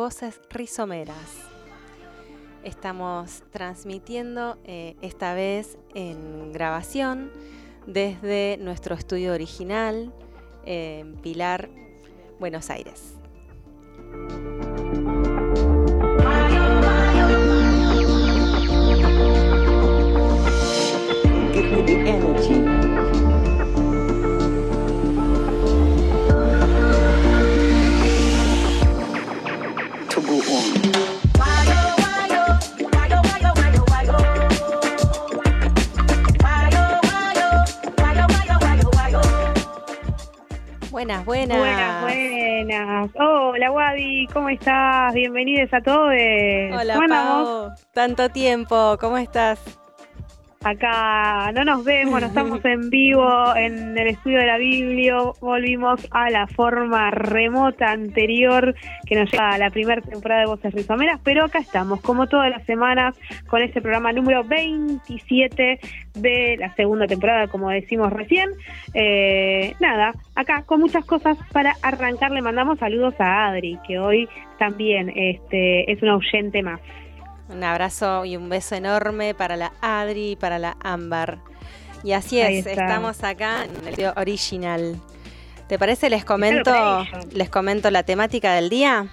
Voces Rizomeras. Estamos transmitiendo eh, esta vez en grabación desde nuestro estudio original en Pilar, Buenos Aires. Buenas, buenas. Buenas, buenas. Hola, Wadi, ¿cómo estás? Bienvenidos a todos. Hola, Pau. Tanto tiempo, ¿cómo estás? Acá no nos vemos, no estamos en vivo en el estudio de la Biblia, volvimos a la forma remota anterior que nos lleva a la primera temporada de Voces Rizomeras, pero acá estamos, como todas las semanas, con este programa número 27 de la segunda temporada, como decimos recién. Eh, nada, acá con muchas cosas para arrancar, le mandamos saludos a Adri, que hoy también este, es un oyente más. Un abrazo y un beso enorme para la Adri y para la Ámbar. Y así es, estamos acá en el video original. ¿Te parece? Les comento, les comento la temática del día.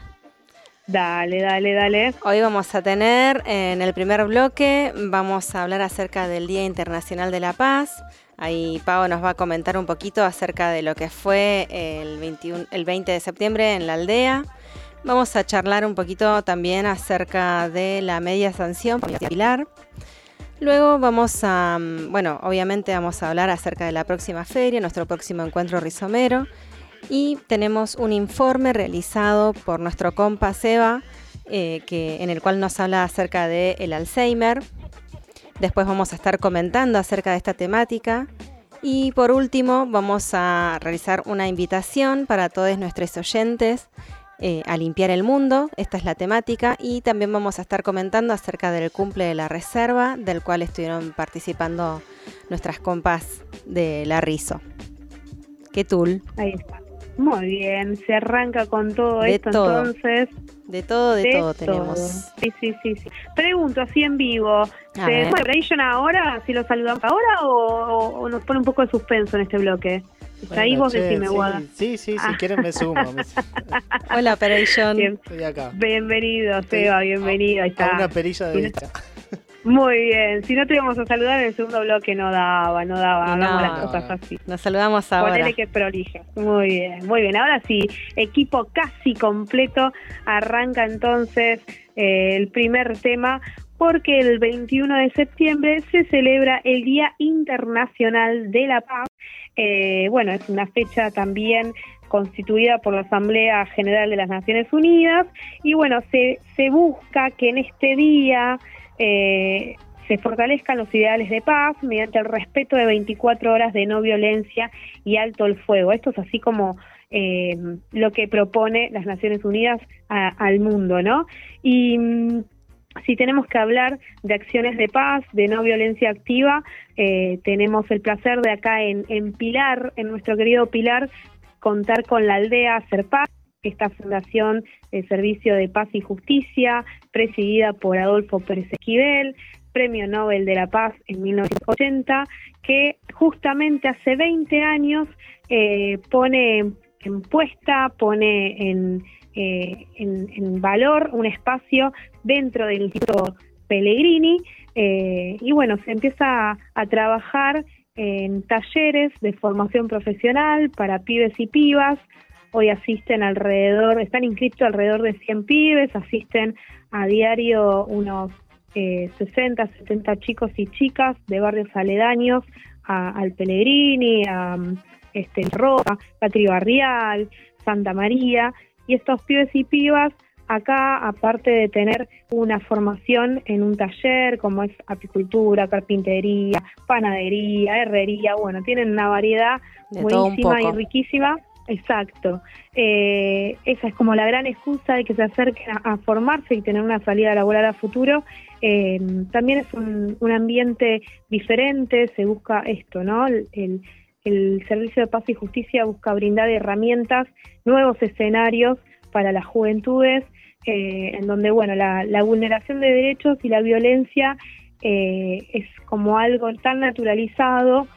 Dale, dale, dale. Hoy vamos a tener en el primer bloque, vamos a hablar acerca del Día Internacional de la Paz. Ahí Pau nos va a comentar un poquito acerca de lo que fue el, 21, el 20 de septiembre en la aldea. Vamos a charlar un poquito también acerca de la media sanción Pilar. Luego vamos a, mm, bueno, obviamente vamos a hablar acerca de la próxima feria, nuestro próximo encuentro rizomero. Y tenemos un informe realizado por nuestro compa Seba, eh, que, en el cual nos habla acerca del el Alzheimer. Después vamos a estar comentando acerca de esta temática. Y por último, vamos a realizar una invitación para todos nuestros oyentes eh, a limpiar el mundo. Esta es la temática y también vamos a estar comentando acerca del cumple de la reserva, del cual estuvieron participando nuestras compas de la Rizo. ¿Qué tul? Ahí está. Muy bien, se arranca con todo esto entonces. De todo, de, todo, tenemos. Sí, sí, sí, sí. Pregunto, así en vivo, ¿se ahora? ¿Si lo saludamos ahora o nos pone un poco de suspenso en este bloque? Ahí vos decime, Guada. Sí, sí, si ah. quieren me sumo. Hola, Operation. Estoy acá. Bienvenido, Seba, bienvenido. Ahí está. una perilla de vista. Muy bien, si no te íbamos a saludar en el segundo bloque no daba, no daba, hagamos las cosas así. Nos saludamos ahora. Ponele que prolija. Muy bien, muy bien. Ahora sí, equipo casi completo. Arranca entonces eh, el primer tema porque el 21 de septiembre se celebra el Día Internacional de la Paz eh, bueno, es una fecha también constituida por la Asamblea General de las Naciones Unidas y bueno, se, busca que en este día eh, se fortalezcan los ideales de paz mediante el respeto de 24 horas de no violencia y alto el fuego. Esto es así como eh, lo que propone las Naciones Unidas al mundo, ¿no? Y mm, si tenemos que hablar de acciones de paz, de no violencia activa, eh, tenemos el placer de acá en, Pilar, en nuestro querido Pilar, contar con la aldea Hacer Paz, esta fundación de servicio de paz y justicia, presidida por Adolfo Pérez Esquivel, Premio Nobel de la Paz en 1980, que justamente hace 20 años eh, pone en puesta, pone en, eh, en, valor un espacio dentro del Instituto Pellegrini eh, y bueno, se empieza a, trabajar en talleres de formación profesional para pibes y pibas. Hoy asisten alrededor, están inscritos alrededor de 100 pibes, asisten a diario unos 60, eh, 70 chicos y chicas de barrios aledaños al Pellegrini, a este, Roca, Patri Barrial, Santa María, y estos pibes y pibas acá, aparte de tener una formación en un taller como es apicultura, carpintería, panadería, herrería, bueno, tienen una variedad buenísima y riquísima. Exacto. Eh, esa es como la gran excusa de que se acerquen a, formarse y tener una salida laboral a futuro. Eh, también es un, ambiente diferente, se busca esto, ¿no? el, el Servicio de Paz y Justicia busca brindar herramientas, nuevos escenarios para las juventudes en donde, bueno, la, la, vulneración de derechos y la violencia es como algo tan naturalizado,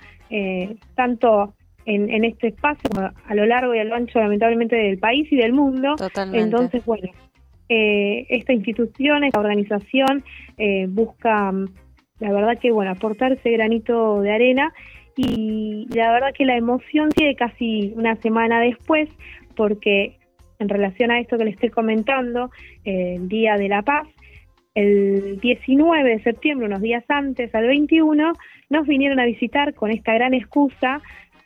tanto en, este espacio a lo largo y a lo ancho lamentablemente del país y del mundo. Entonces, bueno, eh, esta institución, esta organización eh, busca, la verdad que, bueno, aportar ese granito de arena y la verdad que la emoción sigue casi una semana después porque en relación a esto que le estoy comentando, el Día de la Paz, el 19 de septiembre, unos días antes, al 21, nos vinieron a visitar con esta gran excusa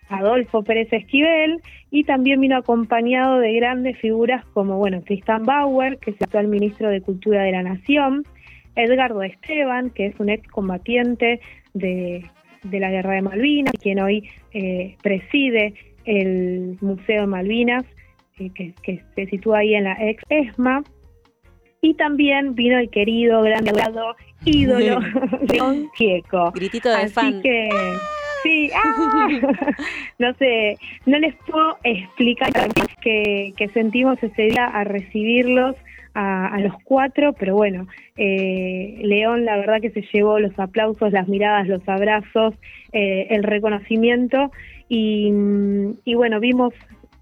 Adolfo Pérez Esquivel y también vino acompañado de grandes figuras como, bueno, Tristan Bauer, que es el actual ministro de Cultura de la Nación, Edgardo Esteban, que es un excombatiente de, de la Guerra de Malvinas, quien hoy eh, preside el Museo de Malvinas, eh, que, se sitúa ahí en la ex ESMA. Y también vino el querido, gran ídolo, León Gieco. Gritito de Así que Sí, ah. no sé, no les puedo explicar que, que sentimos ese día a recibirlos a, los cuatro, pero bueno, eh, León la verdad que se llevó los aplausos, las miradas, los abrazos, eh, el reconocimiento y, bueno, vimos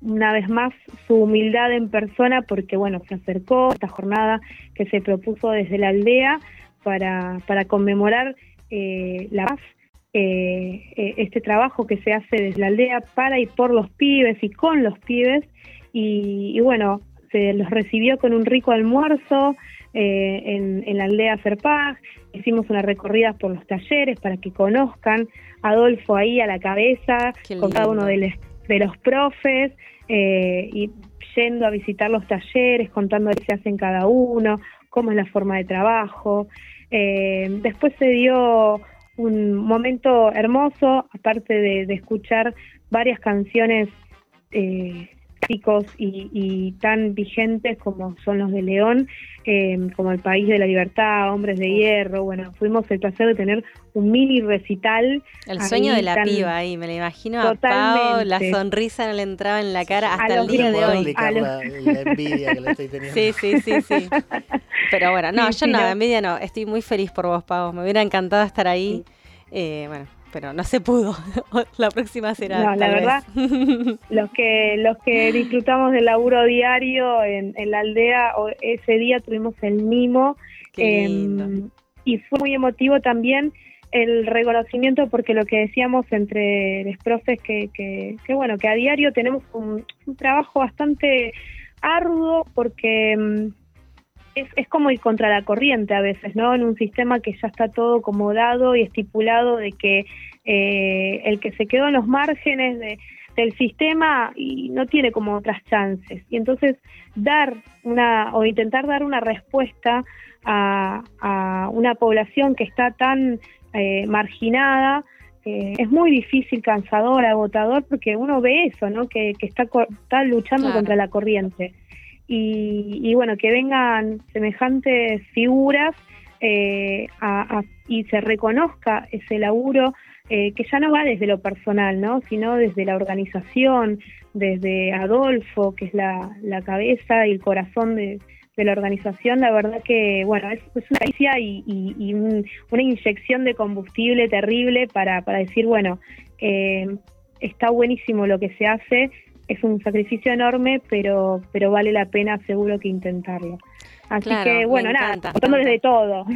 una vez más su humildad en persona porque bueno, se acercó a esta jornada que se propuso desde la aldea para, para conmemorar eh, la paz eh, este trabajo que se hace desde la aldea para y por los pibes y con los pibes. Y, bueno, se los recibió con un rico almuerzo eh, en, la aldea Serpag. Hicimos una recorrida por los talleres para que conozcan a Adolfo ahí a la cabeza, con cada uno de, de los profes, y yendo a visitar los talleres, contando qué se hacen cada uno, cómo es la forma de trabajo. después se dio un momento hermoso, aparte de, escuchar varias canciones eh, y, tan vigentes como son los de León, eh, como El País de la Libertad, Hombres de Hierro. Bueno, fuimos el placer de tener un mini recital. El sueño de la piba ahí, me lo imagino a Pau, la sonrisa no le entraba en la cara hasta el día de hoy. la, envidia que le estoy teniendo. Sí, sí, sí, sí. Pero bueno, no, yo no, envidia no, estoy muy feliz por vos, Pau. Me hubiera encantado estar ahí. Eh, bueno, pero no se pudo. la próxima será. No, la verdad, los que los que disfrutamos del laburo diario en, la aldea, ese día tuvimos el mimo. Em, y fue muy emotivo también el reconocimiento porque lo que decíamos entre los profes que, que, bueno, que a diario tenemos un, trabajo bastante arduo porque em, es, es como ir contra la corriente a veces, ¿no? En un sistema que ya está todo como dado y estipulado de que eh, el que se quedó en los márgenes de, del sistema y no tiene como otras chances. Y entonces dar una o intentar dar una respuesta a, a una población que está tan eh, marginada eh, es muy difícil, cansador, agotador, porque uno ve eso, ¿no? Que, que está, está luchando contra la corriente y, bueno, que vengan semejantes figuras eh, y se reconozca ese laburo eh, que ya no va desde lo personal, ¿no? sino desde la organización, desde Adolfo, que es la, cabeza y el corazón de, la organización, la verdad que, bueno, es, una caricia y, una inyección de combustible terrible para, para decir, bueno, eh, está buenísimo lo que se hace, es un sacrificio enorme, pero, pero vale la pena seguro que intentarlo. Así que bueno, nada, contándoles de todo.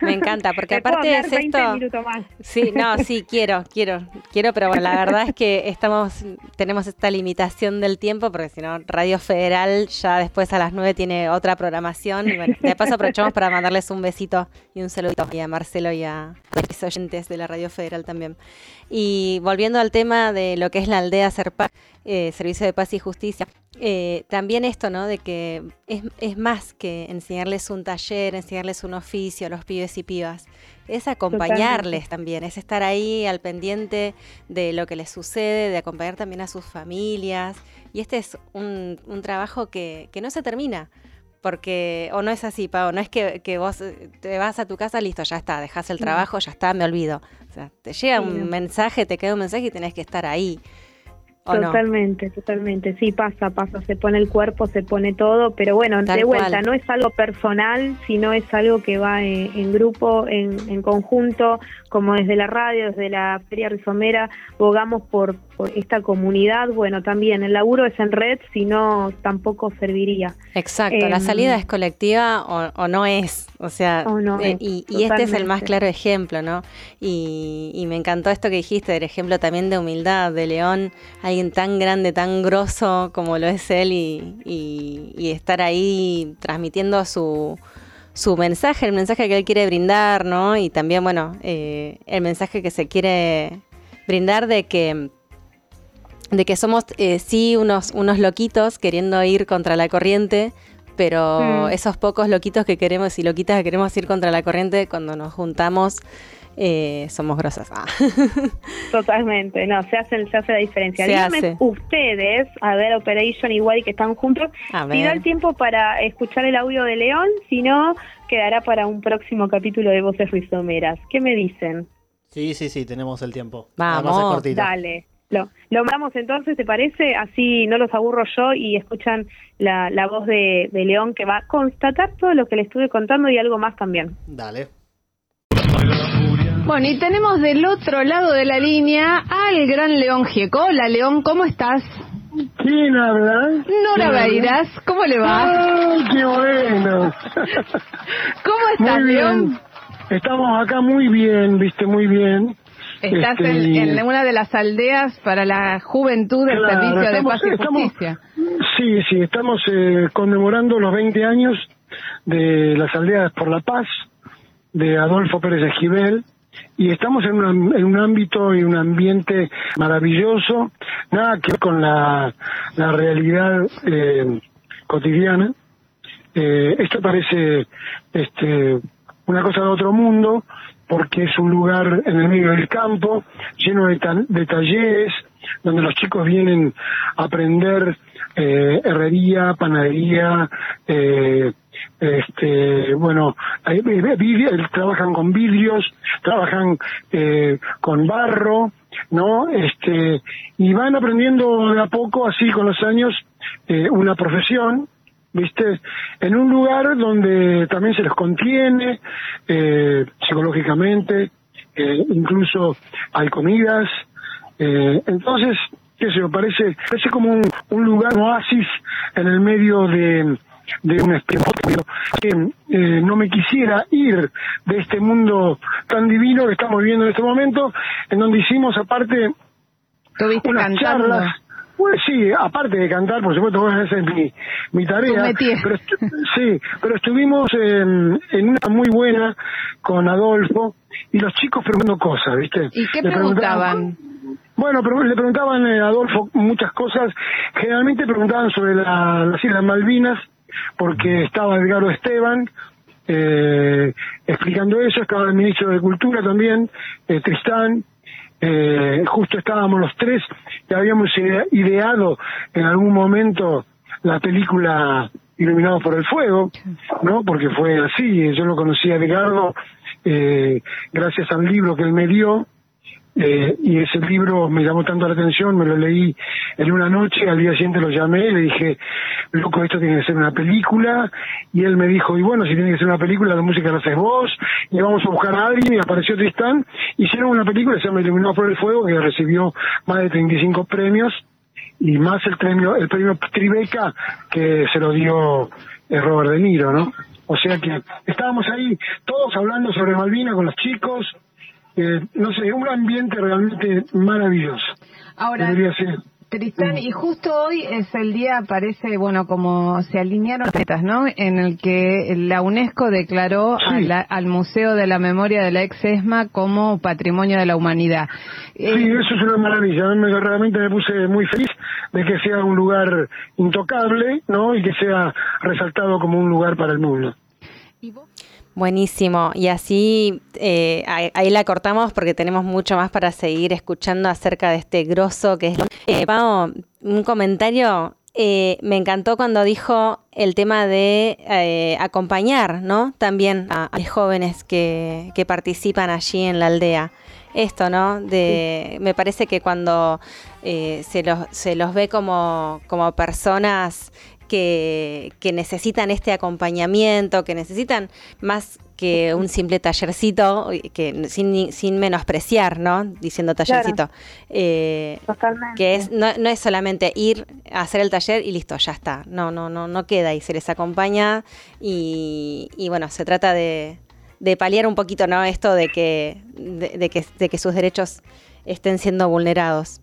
Me encanta, porque aparte de esto. Más. Sí, no, sí, quiero, quiero, quiero, pero bueno, la verdad es que estamos, tenemos esta limitación del tiempo, porque si no, Radio Federal ya después a las 9 tiene otra programación. Y bueno, de paso aprovechamos para mandarles un besito y un saludito y a Marcelo y a los oyentes de la Radio Federal también. Y volviendo al tema de lo que es la aldea Serpa, eh, Servicio de Paz y Justicia, eh, también esto, ¿no? De que es, más que enseñarles un taller, enseñarles un oficio a los pibes y pibas. Es acompañarles también, es estar ahí al pendiente de lo que les sucede, de acompañar también a sus familias. Y este es un, trabajo que, no se termina. Porque, o no es así, Pau, no es que, vos te vas a tu casa, listo, ya está, dejas el trabajo, ya está, me olvido. O sea, te llega un mensaje, te queda un mensaje y tenés que estar ahí. Totalmente, totalmente. Sí, pasa, pasa. Se pone el cuerpo, se pone todo, pero bueno, de vuelta, no es algo personal, sino es algo que va en, grupo, en, en, conjunto, como desde la radio, desde la Feria Rizomera, bogamos por, esta comunidad. Bueno, también el laburo es en red, si no, tampoco serviría. Exacto, la em, salida es colectiva o, no es, o sea, eh, y, este es el más claro ejemplo, ¿no? Y, y me encantó esto que dijiste, el ejemplo también de humildad de León alguien tan grande, tan grosso como lo es él y, estar ahí transmitiendo su, su mensaje, el mensaje que él quiere brindar, ¿no? Y también, bueno, eh, el mensaje que se quiere brindar de que de que somos eh, sí unos, unos loquitos queriendo ir contra la corriente, pero mm. esos pocos loquitos que queremos y loquitas que queremos ir contra la corriente, cuando nos juntamos eh, somos grosas. Ah. Totalmente, no, se hace, se hace la diferencia. Díganme ustedes, a ver, Operation igual que están juntos, si da el tiempo para escuchar el audio de León, si no, quedará para un próximo capítulo de Voces Rizomeras. ¿Qué me dicen? Sí, sí, sí, tenemos el tiempo. Vamos, dale. Lo, lo vamos entonces, ¿te parece? Así no los aburro yo y escuchan la, la voz de, de León que va a constatar todo lo que le estuve contando y algo más también. Dale. Bueno, y tenemos del otro lado de la línea al gran León Gieco. Hola, León, ¿cómo estás? ¿Quién habla? Nora Beiras, ¿cómo le va? ¡Ay, qué bueno! ¿Cómo estás, León? Estamos acá muy bien, viste, muy bien. Estás en, este, una de las aldeas para la juventud del Servicio de Paz y Justicia. Sí, sí, estamos eh, conmemorando los 20 años de las aldeas por la paz de Adolfo Pérez Esquivel y estamos en, en, un ámbito y un ambiente maravilloso, nada que ver con la, la realidad eh, cotidiana. Eh, esto parece este, una cosa de otro mundo, porque es un lugar en el medio del campo, lleno de, talleres, donde los chicos vienen a aprender eh, herrería, panadería, eh, este, bueno, trabajan con vidrios, trabajan eh, con barro, ¿no? Este, y van aprendiendo de a poco, así con los años, eh, una profesión, ¿viste? En un lugar donde también se les contiene eh, psicológicamente, eh, incluso hay comidas, eh, entonces, qué sé yo, parece, parece como un, un lugar, un oasis en el medio de, de un espectáculo que eh, no me quisiera ir de este mundo tan divino que estamos viviendo en este momento, en donde hicimos aparte unas charlas. Pues sí, aparte de cantar, por supuesto, esa es mi, mi tarea. Pero sí, pero estuvimos en, en una muy buena con Adolfo y los chicos preguntando cosas, ¿viste? ¿Y qué preguntaban? Bueno, pero le preguntaban a Adolfo muchas cosas. Generalmente preguntaban sobre la, las Islas Malvinas, porque estaba Edgardo Esteban eh, explicando eso, estaba el ministro de Cultura también, eh, Tristán, eh, justo estábamos los tres que habíamos ideado en algún momento la película Iluminados por el Fuego, ¿no? Porque fue así, yo lo conocí a Edgardo eh, gracias al libro que él me dio, eh, y ese libro me llamó tanto la atención, me lo leí en una noche, al día siguiente lo llamé, le dije, loco, esto tiene que ser una película, y él me dijo, y bueno, si tiene que ser una película, la música la haces vos, y vamos a buscar a alguien, y apareció Tristán, hicieron una película, se llama Iluminado por el Fuego, que recibió más de 35 premios, y más el premio, el premio Tribeca, que se lo dio eh, Robert De Niro, ¿no? O sea que estábamos ahí todos hablando sobre Malvina con los chicos, eh, no sé, un ambiente realmente maravilloso. Ahora, Tristán, y justo hoy es el día, parece, bueno, como se alinearon metas, ¿no? En el que la UNESCO declaró al Museo de la Memoria de la Ex-ESMA como Patrimonio de la Humanidad. Sí, eh, eso es una maravilla. Me, realmente me puse muy feliz de que sea un lugar intocable, ¿no? Y que sea resaltado como un lugar para el mundo. ¿Y vos? Buenísimo. Y así eh, ahí, la cortamos porque tenemos mucho más para seguir escuchando acerca de este grosso que es... Eh, un comentario. Eh, me encantó cuando dijo el tema de eh, acompañar, ¿no? También a, los jóvenes que, que participan allí en la aldea. esto, ¿no? De, me parece que cuando eh, se, los, se los ve como, como personas que, que, necesitan este acompañamiento, que necesitan más que un simple tallercito, que sin, sin menospreciar, ¿no? Diciendo tallercito. Eh, que es, no, no, es solamente ir a hacer el taller y listo, ya está. No, no, no, no queda y se les acompaña y, y bueno, se trata de, de, paliar un poquito, ¿no? Esto de que, de, que, de que sus derechos estén siendo vulnerados.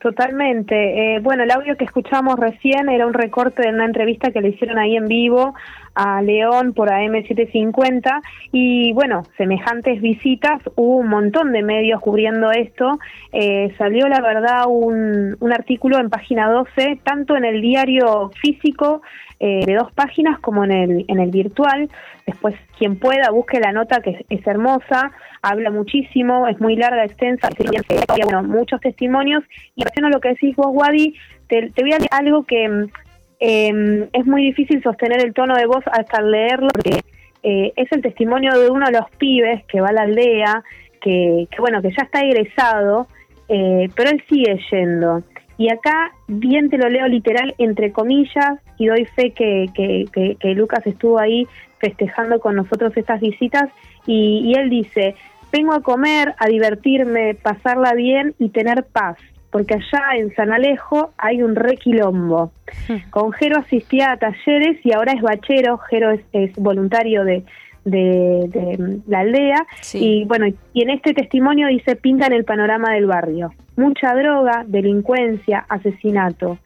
Totalmente. Eh, bueno, el audio que escuchamos recién era un recorte de una entrevista que le hicieron ahí en vivo a León por AM750 y bueno, semejantes visitas, hubo un montón de medios cubriendo esto. Eh, salió la verdad un, un artículo en página 12, tanto en el diario físico eh, de dos páginas como en el, en el virtual. Después, quien pueda, busque la nota que es, hermosa, habla muchísimo, es muy larga, extensa, bueno, muchos testimonios. Y relación a lo que decís vos, Wadi, te, te voy a decir algo que eh, es muy difícil sostener el tono de voz hasta leerlo, porque eh, es el testimonio de uno de los pibes que va a la aldea, que, que bueno, que ya está egresado, eh, pero él sigue yendo. Y acá bien te lo leo literal entre comillas y doy fe que, que, que, Lucas estuvo ahí festejando con nosotros estas visitas y, y él dice, vengo a comer, a divertirme, pasarla bien y tener paz porque allá en San Alejo hay un requilombo. Hmm. Con Jero asistía a talleres y ahora es bachero, Jero es voluntario de, de, la aldea. Y bueno, y en este testimonio dice, pintan el panorama del barrio. Mucha droga, delincuencia, asesinato.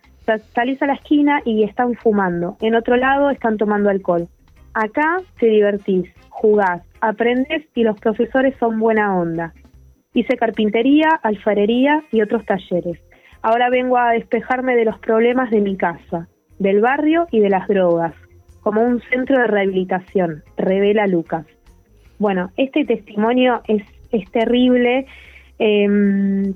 Salís a la esquina y están fumando. En otro lado están tomando alcohol. Acá te divertís, jugás, aprendés y los profesores son buena onda. Hice carpintería, alfarería y otros talleres. Ahora vengo a despejarme de los problemas de mi casa, del barrio y de las drogas como un centro de rehabilitación, revela Lucas. Bueno, este testimonio es, es terrible. Em,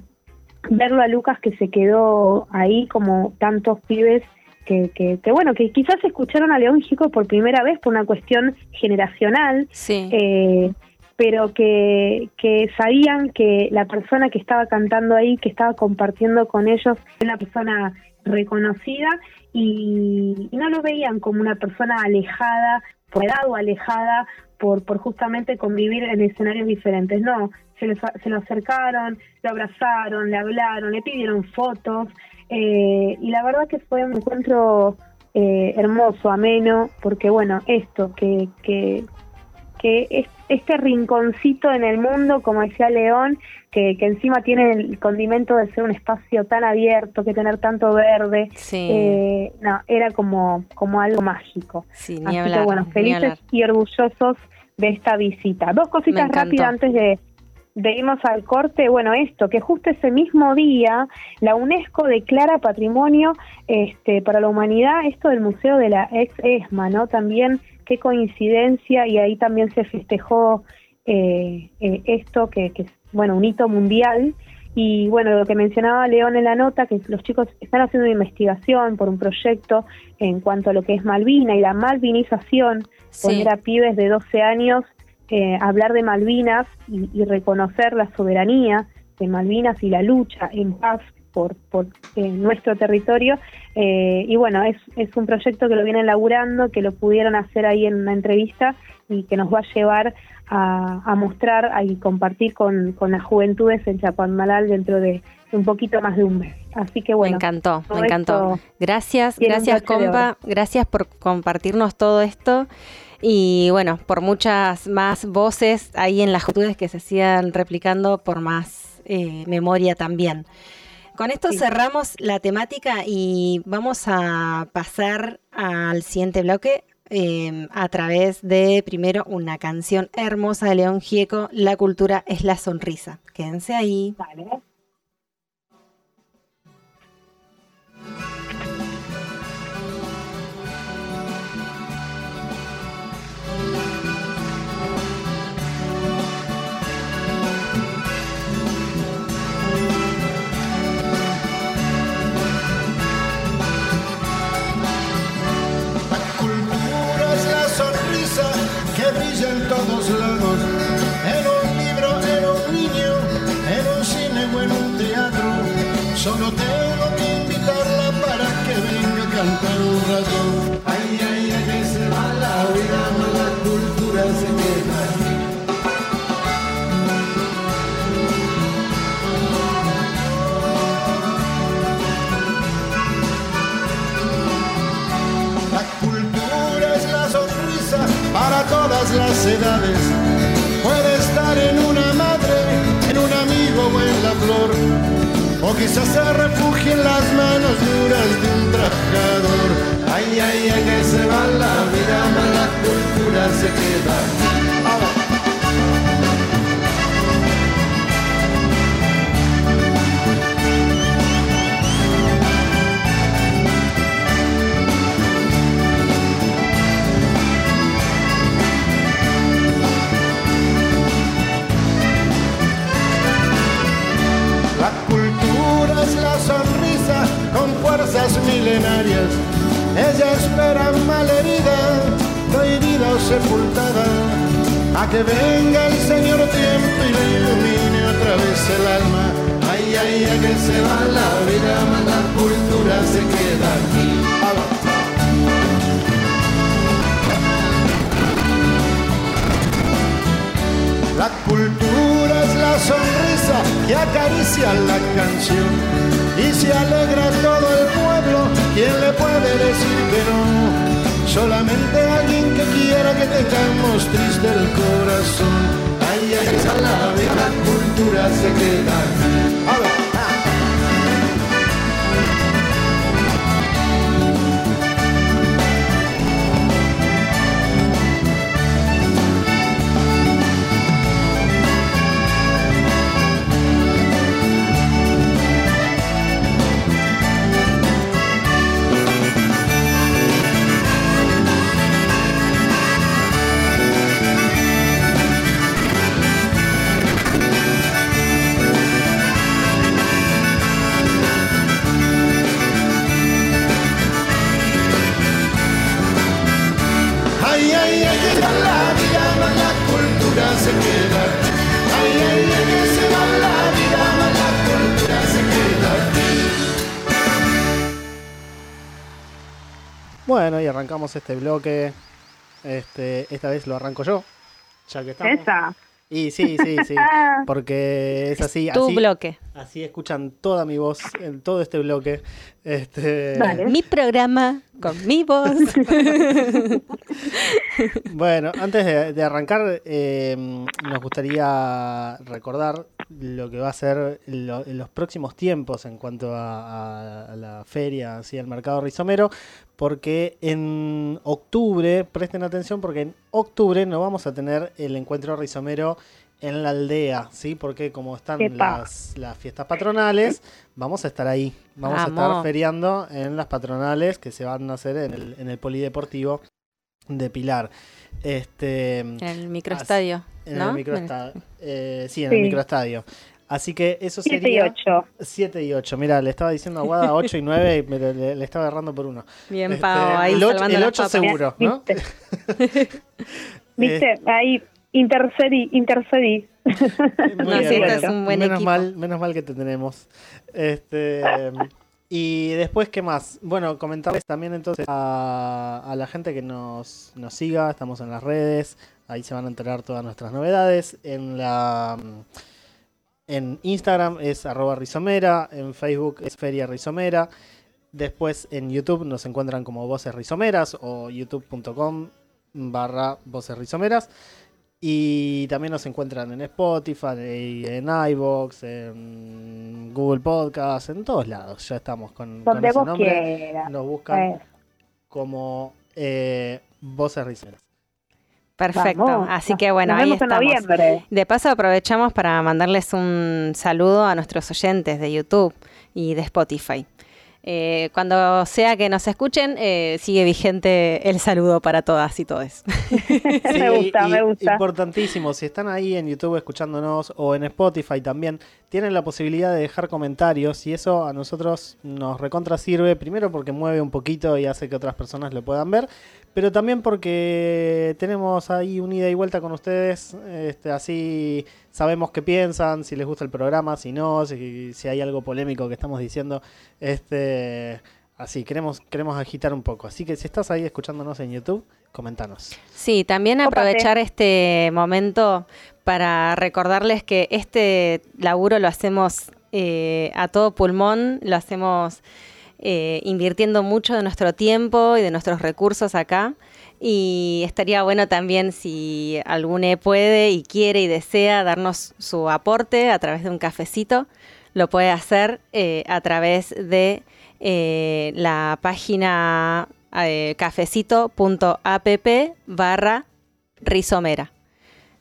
verlo a Lucas que se quedó ahí como tantos pibes que, que, bueno, que quizás escucharon a León Chico por primera vez por una cuestión generacional, sí. eh, pero que, que sabían que la persona que estaba cantando ahí, que estaba compartiendo con ellos, era una persona reconocida y, no lo veían como una persona alejada, por edad o alejada por, por justamente convivir en escenarios diferentes. No, se, les, se lo acercaron, lo abrazaron, le hablaron, le pidieron fotos eh, y la verdad que fue un encuentro eh, hermoso, ameno, porque bueno, esto, que, que, que este rinconcito en el mundo, como decía León, que, que, encima tiene el condimento de ser un espacio tan abierto, que tener tanto verde, eh, no, era como, como algo mágico. Sí, Así que bueno, felices y orgullosos de esta visita. Dos cositas rápidas antes de, de irnos al corte, bueno, esto, que justo ese mismo día la UNESCO declara patrimonio este, para la humanidad esto del Museo de la Ex ESMA, ¿no? También qué coincidencia y ahí también se festejó eh, eh, esto que, que, es, bueno, un hito mundial. Y bueno, lo que mencionaba León en la nota, que los chicos están haciendo una investigación por un proyecto en cuanto a lo que es Malvina y la malvinización, poner a pibes de 12 años eh, hablar de Malvinas y, y, reconocer la soberanía de Malvinas y la lucha en paz por, por eh, nuestro territorio. Eh, y bueno, es, es un proyecto que lo vienen laburando, que lo pudieron hacer ahí en una entrevista y que nos va a llevar a, a mostrar y compartir con, con las juventudes en Chapadmalal dentro de un poquito más de un mes. Así que bueno. Me encantó, me encantó. Gracias, gracias compa, gracias por compartirnos todo esto y bueno, por muchas más voces ahí en las juventudes que se sigan replicando, por más eh, memoria también. Con esto cerramos la temática y vamos a pasar al siguiente bloque eh, a través de primero una canción hermosa de León Gieco, La cultura es la sonrisa. Quédense ahí. Vale. Solo tengo que invitarla para que venga a cantar un rato. Ay, ay, ay, que se va la vida, la cultura se queda. La cultura es la sonrisa para todas las edades. Quizás se refugie en las manos duras de un trabajador. Ay, ay, ay, que se va la vida, mas la cultura se queda. Sonrisa con fuerzas milenarias. Ella espera malherida, prohibida o sepultada, a que venga el Señor tiempo y le ilumine otra vez el alma. Ay, ay, ay, que se va la vida, mas la cultura se queda aquí. La cultura es la sonrisa que acaricia la canción y se alegra todo el pueblo. ¿Quién le puede decir que no? Solamente alguien que quiera que tengamos triste el corazón. Ay, ay, la vida, la cultura se Bueno, y arrancamos este bloque. Este, esta vez lo arranco yo, ya que estamos. Esa. Y sí, sí, sí, porque es así, Tu así, bloque. así escuchan toda mi voz en todo este bloque. Este, Dale. Mi programa con mi voz. Bueno, antes de, de arrancar, eh, nos gustaría recordar lo que va a ser lo- en los próximos tiempos en cuanto a, a- a la feria, así al mercado rizomero, porque en octubre, presten atención, porque en octubre no vamos a tener el encuentro rizomero en la aldea, ¿sí? Porque como están las, las fiestas patronales, vamos a estar ahí. Vamos a estar feriando en las patronales que se van a hacer en el, en el polideportivo de Pilar. Este, En el microestadio. en ¿no? el microestadio. eh, sí, en Sí. el microestadio. Así que eso 7 y sería 8. 7 y 8. Mira, le estaba diciendo a Guada 8 y 9 y me le, le- estaba agarrando por uno. Bien, Este, Pau, ahí el ocho- salvando el las ocho papas. seguro. ¿no? ¿Viste? ¿Viste? Ahí intercedí, intercedí. Muy No, bien, sí, bueno, este es un buen menos equipo. mal, menos mal que te tenemos. Este, y después, ¿qué más? Bueno, comentarles también entonces a, la gente que nos, nos siga, estamos en las redes, ahí se van a enterar todas nuestras novedades. En la en Instagram es arroba rizomera, en Facebook es feria rizomera. Después en YouTube nos encuentran como Voces Rizomeras o youtube.com barra Voces Rizomeras. Y también nos encuentran en Spotify, en iVoox, en Google Podcast, en todos lados. Ya estamos con, con Donde ese vos nombre. quieras. Nos buscan Eh, como eh, Voces Rizomeras. Perfecto. vamos. Así que bueno, Nos ahí vemos en estamos. noviembre. De paso aprovechamos para mandarles un saludo a nuestros oyentes de YouTube y de Spotify. Eh, cuando sea que nos escuchen, eh, sigue vigente el saludo para todas y todos. me gusta, y me gusta. Importantísimo, si están ahí en YouTube escuchándonos o en Spotify también, tienen la posibilidad de dejar comentarios y eso a nosotros nos recontra sirve, primero porque mueve un poquito y hace que otras personas lo puedan ver, pero también porque tenemos ahí un ida y vuelta con ustedes, este, así sabemos qué piensan, si les gusta el programa, si no, si, si hay algo polémico que estamos diciendo, este, así, queremos, queremos agitar un poco. Así que si estás ahí escuchándonos en YouTube, comentanos. Sí, también aprovechar este momento para recordarles que este laburo lo hacemos eh, a todo pulmón, lo hacemos eh, invirtiendo mucho de nuestro tiempo y de nuestros recursos acá. Y estaría bueno también si alguno puede y quiere y desea darnos su aporte a través de un cafecito, lo puede hacer eh, a través de la página cafecito.app barra rizomera.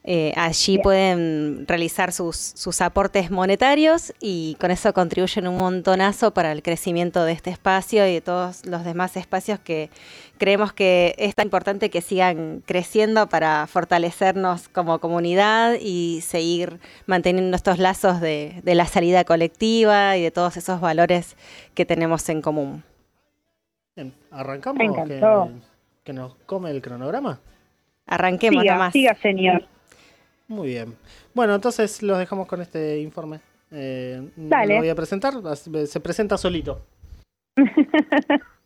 Eh, allí pueden realizar sus, sus, aportes monetarios y con eso contribuyen un montonazo para el crecimiento de este espacio y de todos los demás espacios que creemos que es tan importante que sigan creciendo para fortalecernos como comunidad y seguir manteniendo estos lazos de, la salida colectiva y de todos esos valores que tenemos en común. Bien, arrancamos. Que, nos come el cronograma. Arranquemos nomás. Siga, señor. Muy bien. Bueno, entonces los dejamos con este informe. Eh, Dale. Lo voy a presentar, se presenta solito.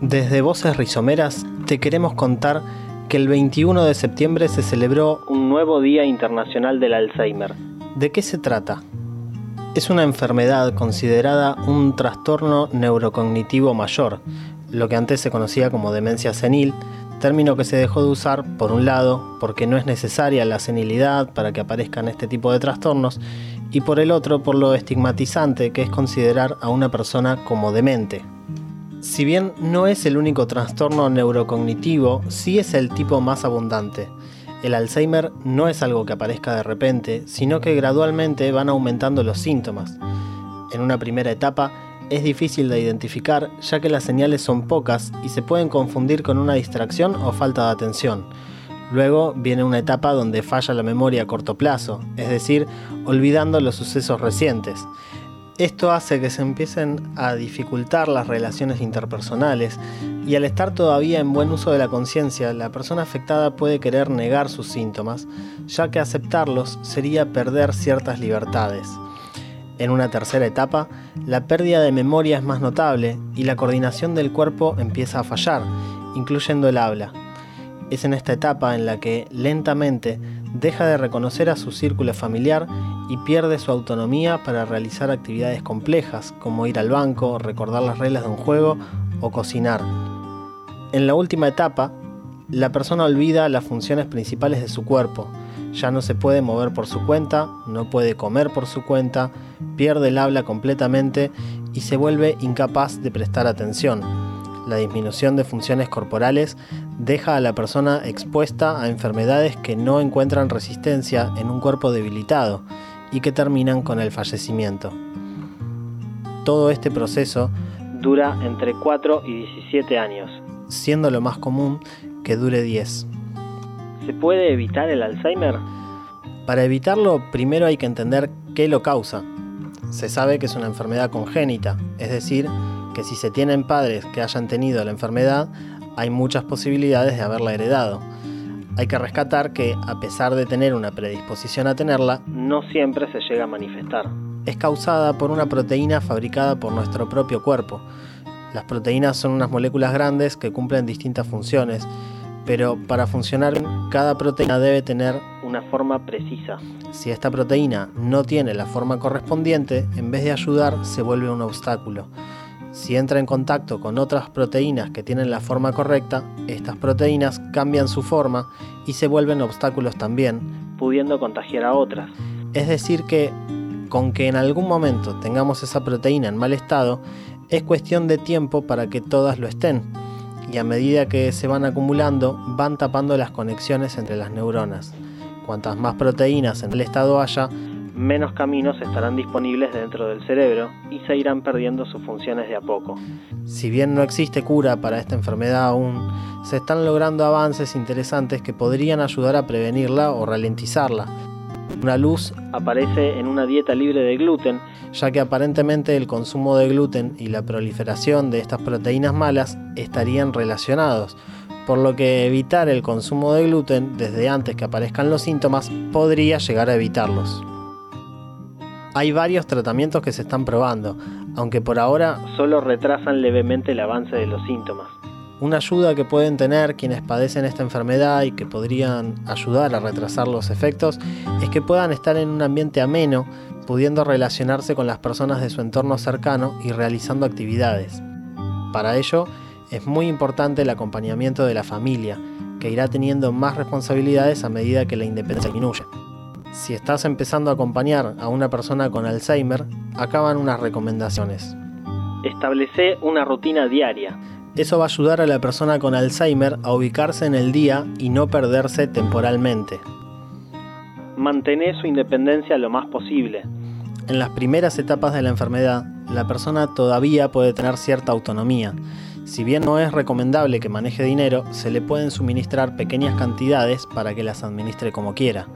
Desde Voces Rizomeras te queremos contar que el 21 de septiembre se celebró un nuevo Día Internacional del Alzheimer. ¿De qué se trata? Es una enfermedad considerada un trastorno neurocognitivo mayor, lo que antes se conocía como demencia senil, término que se dejó de usar, por un lado, porque no es necesaria la senilidad para que aparezcan este tipo de trastornos, y por el otro, por lo estigmatizante que es considerar a una persona como demente. Si bien no es el único trastorno neurocognitivo, sí es el tipo más abundante. El Alzheimer no es algo que aparezca de repente, sino que gradualmente van aumentando los síntomas. En una primera etapa, es difícil de identificar ya que las señales son pocas y se pueden confundir con una distracción o falta de atención. Luego viene una etapa donde falla la memoria a corto plazo, es decir, olvidando los sucesos recientes. Esto hace que se empiecen a dificultar las relaciones interpersonales y al estar todavía en buen uso de la conciencia, la persona afectada puede querer negar sus síntomas, ya que aceptarlos sería perder ciertas libertades. En una tercera etapa, la pérdida de memoria es más notable y la coordinación del cuerpo empieza a fallar, incluyendo el habla. Es en esta etapa en la que lentamente deja de reconocer a su círculo familiar y pierde su autonomía para realizar actividades complejas como ir al banco, recordar las reglas de un juego o cocinar. En la última etapa, la persona olvida las funciones principales de su cuerpo, ya no se puede mover por su cuenta, no puede comer por su cuenta, pierde el habla completamente y se vuelve incapaz de prestar atención. La disminución de funciones corporales deja a la persona expuesta a enfermedades que no encuentran resistencia en un cuerpo debilitado y que terminan con el fallecimiento. Todo este proceso dura entre 4 y 17 años, siendo lo más común que dure 10. ¿Se puede evitar el Alzheimer? Para evitarlo, primero hay que entender qué lo causa. Se sabe que es una enfermedad congénita, es decir, que si se tienen padres que hayan tenido la enfermedad, hay muchas posibilidades de haberla heredado. Hay que rescatar que, a pesar de tener una predisposición a tenerla, no siempre se llega a manifestar. Es causada por una proteína fabricada por nuestro propio cuerpo. Las proteínas son unas moléculas grandes que cumplen distintas funciones pero para funcionar cada proteína debe tener una forma precisa. Si esta proteína no tiene la forma correspondiente, en vez de ayudar se vuelve un obstáculo. Si entra en contacto con otras proteínas que tienen la forma correcta, estas proteínas cambian su forma y se vuelven obstáculos también, pudiendo contagiar a otras. Es decir que, con que en algún momento tengamos esa proteína en mal estado, es cuestión de tiempo para que todas lo estén y a medida que se van acumulando van tapando las conexiones entre las neuronas. Cuantas más proteínas en el estado haya, menos caminos estarán disponibles dentro del cerebro y se irán perdiendo sus funciones de a poco. Si bien no existe cura para esta enfermedad aún, se están logrando avances interesantes que podrían ayudar a prevenirla o ralentizarla. Una luz aparece en una dieta libre de gluten, ya que aparentemente el consumo de gluten y la proliferación de estas proteínas malas estarían relacionados, por lo que evitar el consumo de gluten desde antes que aparezcan los síntomas podría llegar a evitarlos. Hay varios tratamientos que se están probando, aunque por ahora solo retrasan levemente el avance de los síntomas. Una ayuda que pueden tener quienes padecen esta enfermedad y que podrían ayudar a retrasar los efectos es que puedan estar en un ambiente ameno, pudiendo relacionarse con las personas de su entorno cercano y realizando actividades. Para ello, es muy importante el acompañamiento de la familia, que irá teniendo más responsabilidades a medida que la independencia disminuye. Si estás empezando a acompañar a una persona con Alzheimer, acaban unas recomendaciones. Establece una rutina diaria. Eso va a ayudar a la persona con Alzheimer a ubicarse en el día y no perderse temporalmente. Mantener su independencia lo más posible. En las primeras etapas de la enfermedad, la persona todavía puede tener cierta autonomía. Si bien no es recomendable que maneje dinero, se le pueden suministrar pequeñas cantidades para que las administre como quiera.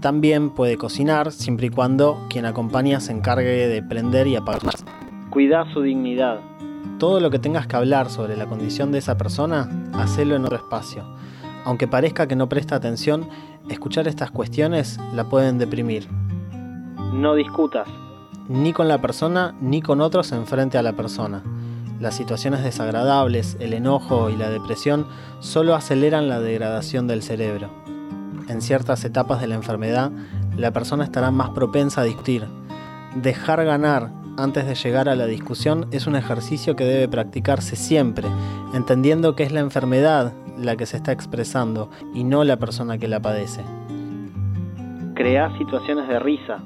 También puede cocinar siempre y cuando quien acompaña se encargue de prender y apagar. Cuida su dignidad. Todo lo que tengas que hablar sobre la condición de esa persona, hacelo en otro espacio. Aunque parezca que no presta atención, escuchar estas cuestiones la pueden deprimir. No discutas. Ni con la persona ni con otros enfrente a la persona. Las situaciones desagradables, el enojo y la depresión solo aceleran la degradación del cerebro en ciertas etapas de la enfermedad, la persona estará más propensa a discutir. Dejar ganar antes de llegar a la discusión es un ejercicio que debe practicarse siempre, entendiendo que es la enfermedad la que se está expresando y no la persona que la padece. Crea situaciones de risa.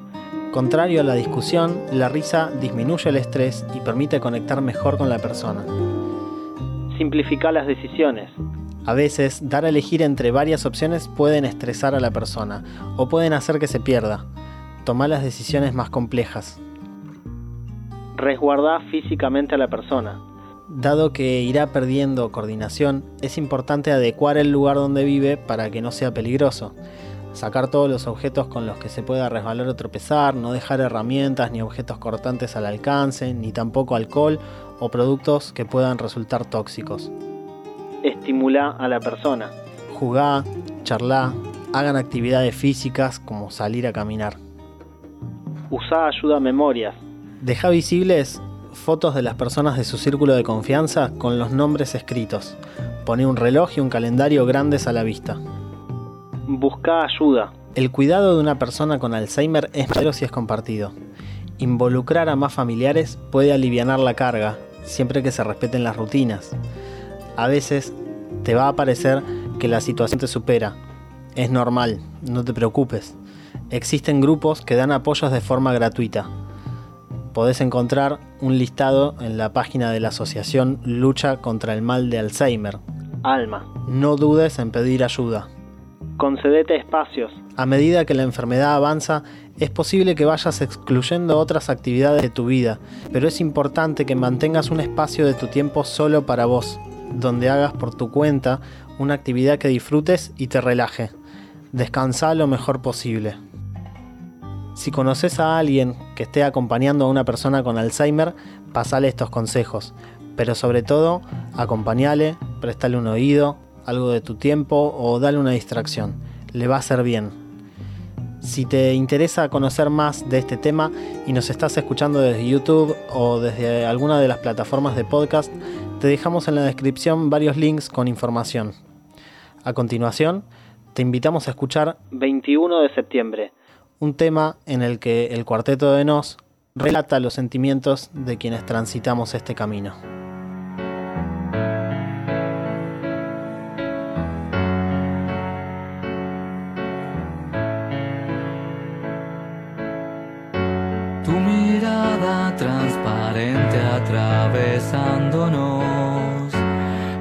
Contrario a la discusión, la risa disminuye el estrés y permite conectar mejor con la persona. Simplifica las decisiones. A veces, dar a elegir entre varias opciones pueden estresar a la persona o pueden hacer que se pierda. Toma las decisiones más complejas. Resguarda físicamente a la persona. Dado que irá perdiendo coordinación, es importante adecuar el lugar donde vive para que no sea peligroso. Sacar todos los objetos con los que se pueda resbalar o tropezar, no dejar herramientas ni objetos cortantes al alcance, ni tampoco alcohol o productos que puedan resultar tóxicos estimula a la persona. Jugá, charlá, hagan actividades físicas como salir a caminar. Usá ayuda a memorias. Deja visibles fotos de las personas de su círculo de confianza con los nombres escritos. Pone un reloj y un calendario grandes a la vista. Busca ayuda. El cuidado de una persona con Alzheimer es malo si es compartido. Involucrar a más familiares puede aliviar la carga, siempre que se respeten las rutinas. A veces te va a parecer que la situación te supera. Es normal, no te preocupes. Existen grupos que dan apoyos de forma gratuita. Podés encontrar un listado en la página de la Asociación Lucha contra el Mal de Alzheimer. Alma. No dudes en pedir ayuda. Concedete espacios. A medida que la enfermedad avanza, es posible que vayas excluyendo otras actividades de tu vida, pero es importante que mantengas un espacio de tu tiempo solo para vos donde hagas por tu cuenta una actividad que disfrutes y te relaje. Descansa lo mejor posible. Si conoces a alguien que esté acompañando a una persona con Alzheimer, pasale estos consejos. Pero sobre todo, acompañale, prestale un oído, algo de tu tiempo o dale una distracción. Le va a hacer bien. Si te interesa conocer más de este tema y nos estás escuchando desde YouTube o desde alguna de las plataformas de podcast, te dejamos en la descripción varios links con información. A continuación, te invitamos a escuchar 21 de septiembre, un tema en el que el cuarteto de Nos relata los sentimientos de quienes transitamos este camino. Tu mirada transparente atravesándonos,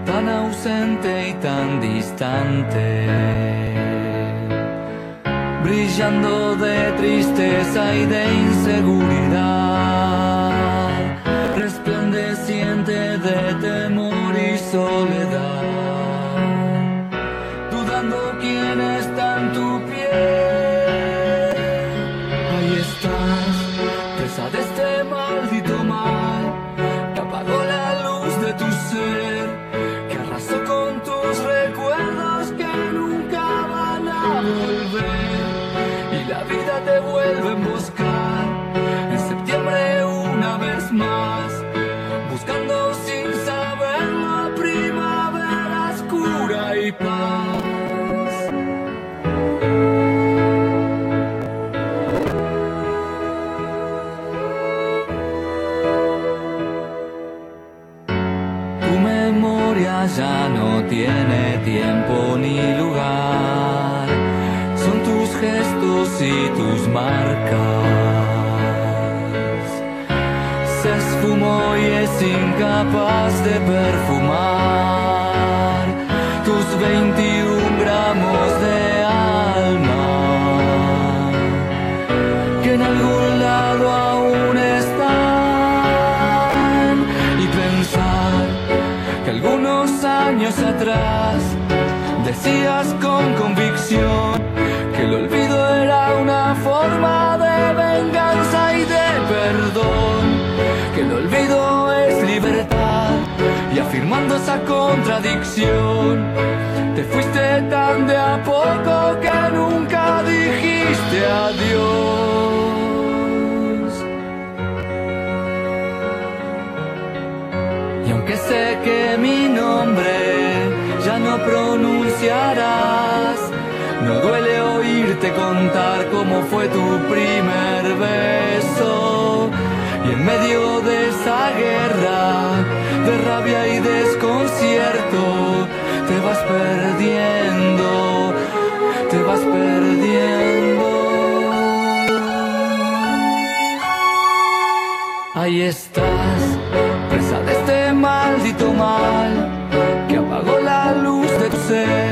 tan ausente y tan distante, de tristeza y de inseguridad, y tus marcas. Se esfumó y es incapaz de perfumar tus 21 gramos de alma que en algún lado aún están y pensar que algunos años atrás decías con convicción que el olvido era una forma de venganza y de perdón, que el olvido es libertad y afirmando esa contradicción te fuiste tan de a poco que nunca dijiste adiós. Contar cómo fue tu primer beso. Y en medio de esa guerra de rabia y desconcierto, te vas perdiendo, te vas perdiendo. Ahí estás, presa de este maldito mal que apagó la luz de tu ser,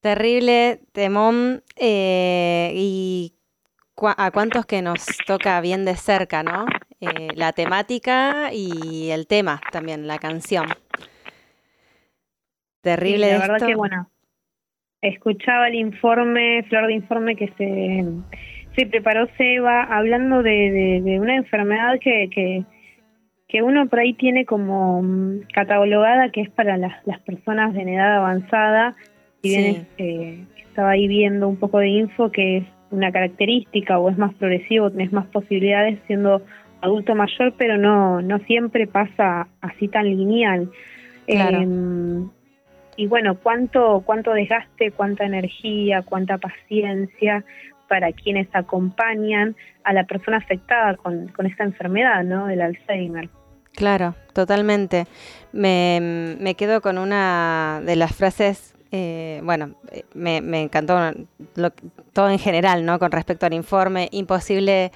Terrible temón eh, y a cuántos que nos toca bien de cerca, ¿no? Eh, la temática y el tema también, la canción. Terrible Sí, la de verdad esto. que bueno, escuchaba el informe, Flor de informe que se, se preparó Seba, hablando de, de, de una enfermedad que, que, que uno por ahí tiene como mm, catalogada que es para las, las personas en edad avanzada, y bien Sí. eh, estaba ahí viendo un poco de info que es una característica o es más progresivo, tenés más posibilidades siendo adulto mayor, pero no, no siempre pasa así tan lineal. Claro. Em, y bueno, cuánto, cuánto desgaste, cuánta energía, cuánta paciencia para quienes acompañan a la persona afectada con, con esta enfermedad, ¿no? Del Alzheimer. Claro, totalmente. Me, me quedo con una de las frases, eh, bueno, me, me encantó lo- todo en general, ¿no? Con respecto al informe, imposible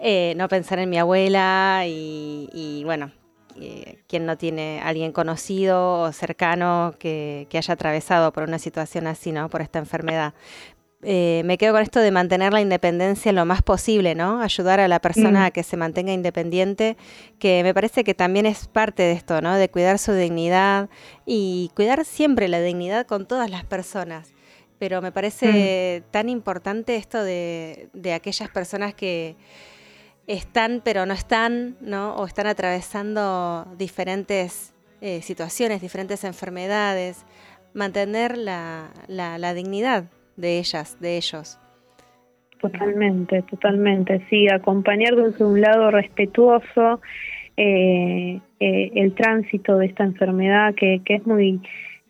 eh, no pensar en mi abuela y, y, bueno, eh, quien no tiene alguien conocido o cercano que, que haya atravesado por una situación así, ¿no? Por esta enfermedad. Eh, me quedo con esto de mantener la independencia lo más posible, ¿no? Ayudar a la persona Mm. a que se mantenga independiente, que me parece que también es parte de esto, ¿no? De cuidar su dignidad y cuidar siempre la dignidad con todas las personas. Pero me parece tan importante esto de, de aquellas personas que están pero no están, ¿no? O están atravesando diferentes eh, situaciones, diferentes enfermedades, mantener la, la, la dignidad de ellas, de ellos. Totalmente, totalmente. Sí, acompañar desde un lado respetuoso eh, eh, el tránsito de esta enfermedad que, que es muy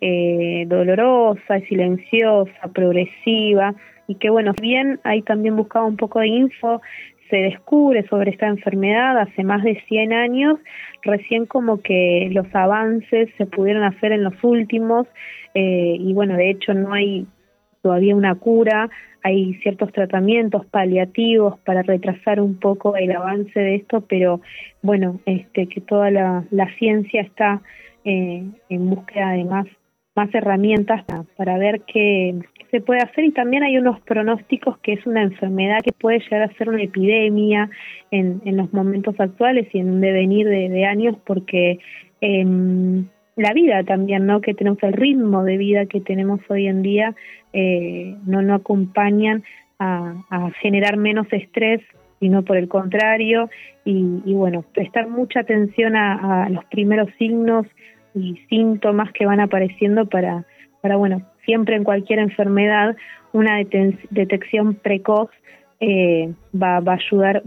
eh, dolorosa, silenciosa, progresiva y que bueno, bien ahí también buscaba un poco de info, se descubre sobre esta enfermedad hace más de 100 años, recién como que los avances se pudieron hacer en los últimos eh, y bueno, de hecho no hay todavía una cura, hay ciertos tratamientos paliativos para retrasar un poco el avance de esto, pero bueno, este, que toda la, ciencia está eh, en búsqueda de más, más herramientas para, ver qué, se puede hacer. Y también hay unos pronósticos que es una enfermedad que puede llegar a ser una epidemia en, en los momentos actuales y en un devenir de, años porque eh, la vida también, ¿no? Que tenemos el ritmo de vida que tenemos hoy en día, eh, no, no acompañan a, generar menos estrés, sino por el contrario, y, bueno, prestar mucha atención a, los primeros signos y síntomas que van apareciendo para, para bueno, siempre en cualquier enfermedad, una detección precoz eh, va, va a ayudar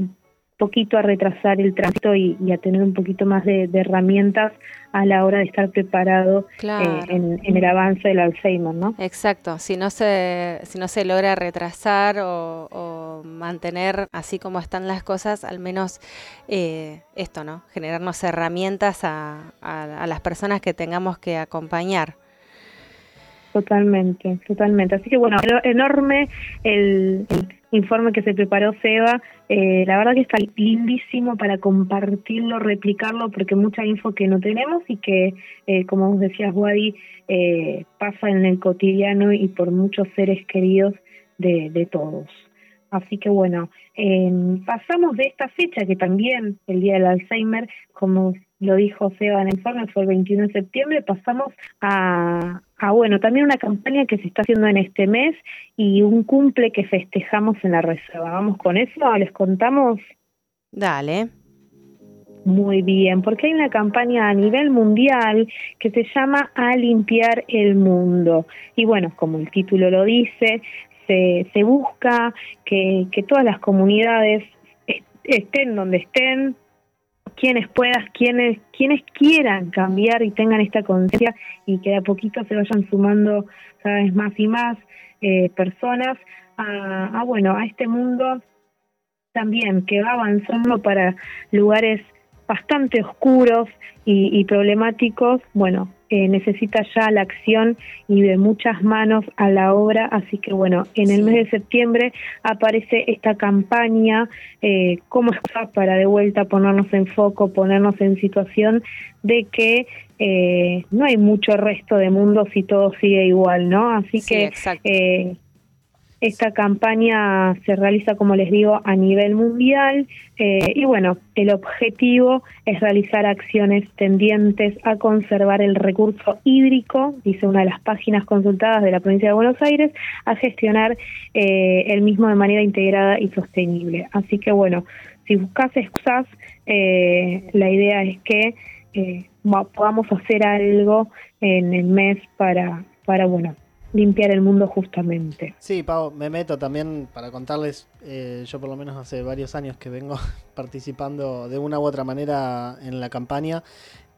poquito a retrasar el tránsito y, a tener un poquito más de, herramientas a la hora de estar preparado eh, en, el avance del Alzheimer, ¿no? Exacto, si no se, si no se logra retrasar o, mantener así como están las cosas, al menos eh, esto, ¿no? Generarnos herramientas a, a, las personas que tengamos que acompañar. Totalmente, totalmente. Así que bueno, enorme el informe que se preparó Seba. Eh, la verdad que está lindísimo para compartirlo, replicarlo, porque mucha info que no tenemos y que, eh, como vos decías, Wadi, eh, pasa en el cotidiano y por muchos seres queridos de, de todos. Así que bueno, pasamos de esta fecha que también, el Día del Alzheimer, como lo dijo Seba en el informe, fue el 21 de septiembre, pasamos a, a, bueno, también una campaña que se está haciendo en este mes y un cumple que festejamos en la reserva. Vamos con eso, les contamos. Dale. Muy bien, porque hay una campaña a nivel mundial que se llama A limpiar el mundo. Y bueno, como el título lo dice, se, se busca que, que todas las comunidades estén donde estén, quienes puedas, quienes, quienes quieran cambiar y tengan esta conciencia y que de a poquito se vayan sumando cada vez más y más eh, personas a, a, bueno, a este mundo también que va avanzando para lugares bastante oscuros y, problemáticos, bueno, eh, necesita ya la acción y de muchas manos a la obra, así que bueno, en el mes de septiembre aparece esta campaña eh, como está para de vuelta ponernos en foco, ponernos en situación de que eh, no hay mucho resto de mundo si todo sigue igual, ¿no? Así que esta campaña se realiza, como les digo, a nivel mundial eh, y bueno, el objetivo es realizar acciones tendientes a conservar el recurso hídrico, dice una de las páginas consultadas de la provincia de Buenos Aires, a gestionar eh, el mismo de manera integrada y sostenible. Así que bueno, si buscas excusas, eh, la idea es que podamos hacer algo en el mes para, para bueno, limpiar el mundo justamente. Sí, Pau, me meto también para contarles, eh, yo por lo menos hace varios años que vengo participando de una u otra manera en la campaña.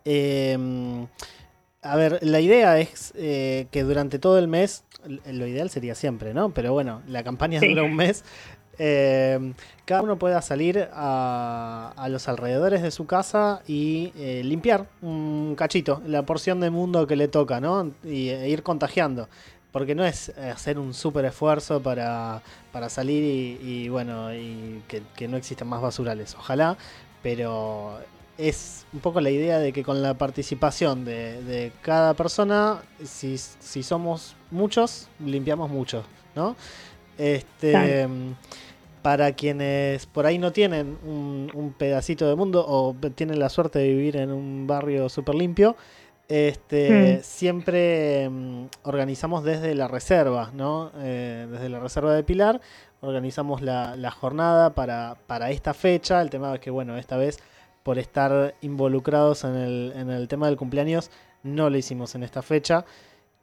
Em, a ver, la idea es eh, que durante todo el mes, lo ideal sería siempre, ¿no? Pero bueno, la campaña dura un mes. Em, cada uno pueda salir a, a, los alrededores de su casa y eh, limpiar un cachito, la porción de mundo que le toca, ¿no? Y e ir contagiando porque no es eh, hacer un súper esfuerzo para, para salir y, bueno, y que, no existan más basurales. Ojalá, pero es un poco la idea de que con la participación de, cada persona, si, si, somos muchos, limpiamos mucho, ¿no? Este, Para quienes por ahí no tienen un, un pedacito de mundo o tienen la suerte de vivir en un barrio súper limpio, este, mm. Siempre mm, organizamos desde la reserva, ¿no? Eh, desde la reserva de Pilar, organizamos la, jornada para, para, esta fecha. El tema es que, bueno, esta vez por estar involucrados en el, en el tema del cumpleaños, no lo hicimos en esta fecha.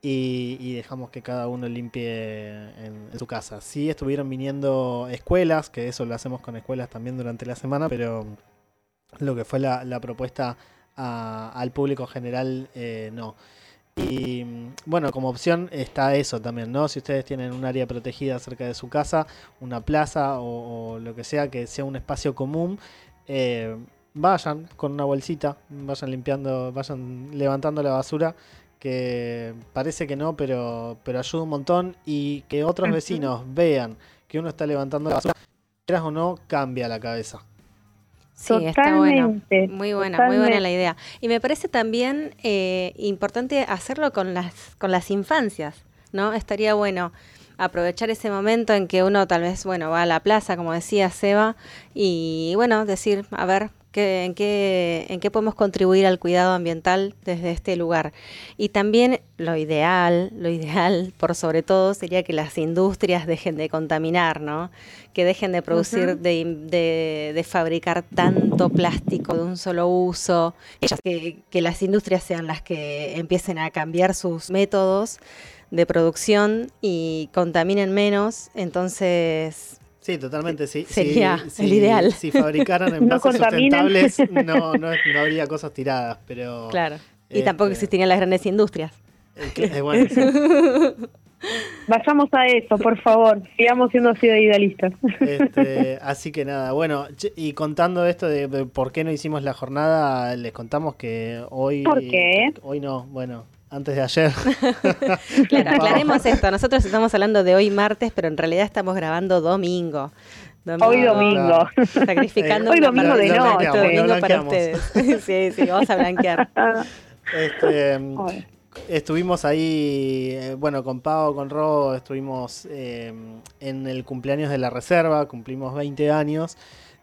Y, dejamos que cada uno limpie en, su casa. Sí estuvieron viniendo escuelas, que eso lo hacemos con escuelas también durante la semana, pero lo que fue la, la propuesta al público general, eh, no. Y mm, bueno, como opción está eso también, ¿no? Si ustedes tienen un área protegida cerca de su casa, una plaza o, o lo que sea, que sea un espacio común, eh, vayan con una bolsita, vayan limpiando, vayan levantando la basura, que parece que no, pero, pero ayuda un montón y que otros vecinos vean que uno está levantando la basura, quieras o no, cambia la cabeza. Sí, está bueno. Muy buena, muy buena la idea. Y me parece también eh, importante hacerlo con las, con las infancias, ¿no? Estaría bueno aprovechar ese momento en que uno tal vez, bueno, va a la plaza, como decía Seba, y bueno, decir, a ver, ¿qué, en, qué, ¿en qué podemos contribuir al cuidado ambiental desde este lugar? Y también lo ideal, lo ideal por sobre todo sería que las industrias dejen de contaminar, ¿no? Que dejen de producir, de, de- de fabricar tanto plástico de un solo uso, que, que las industrias sean las que empiecen a cambiar sus métodos de producción y contaminen menos, entonces Sí, totalmente, sí. Sería sí, el ideal. Si fabricaran No envases contaminan. sustentables, no, no, no habría cosas tiradas, pero... claro. Y tampoco este, existirían las grandes industrias. eh, eh, bueno, sí. Vayamos a eso, por favor. Sigamos siendo así de idealistas. Este, así que nada, bueno, che, y contando esto de, de por qué no hicimos la jornada, les contamos que hoy... ¿Por qué? Hoy no, bueno, antes de ayer. Claro, aclaremos esto. Nosotros estamos hablando de hoy martes, pero en realidad estamos grabando domingo. Hoy domingo. Sacrificando Hoy domingo de noche. nuestro domingo para ustedes. sí, sí, vamos a blanquear. Este. Estuvimos ahí, eh, bueno, con Pau, con Ro, estuvimos eh, en el cumpleaños de la reserva, cumplimos 20 años.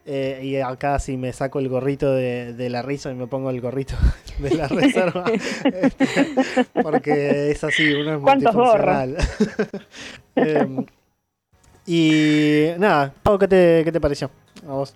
Eh, y acá sí me saco el gorrito de, de la risa y me pongo el gorrito de la reserva. este, porque es así, uno es ¿Cuántos multifuncional. Em, y nada, Pau, ¿qué te, ¿qué te pareció? A vos.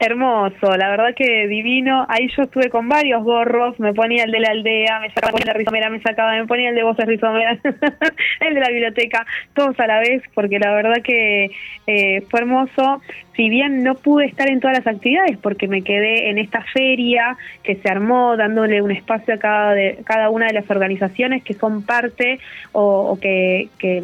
Hermoso, la verdad que divino. Ahí yo estuve con varios gorros, me ponía el de la aldea, me sacaba el de la rizomera, me sacaba, me ponía el de voces el de la biblioteca, todos a la vez, porque la verdad que eh, fue hermoso. Si bien no pude estar en todas las actividades, porque me quedé en esta feria que se armó, dándole un espacio a cada, de, cada una de las organizaciones que son parte o, o que, que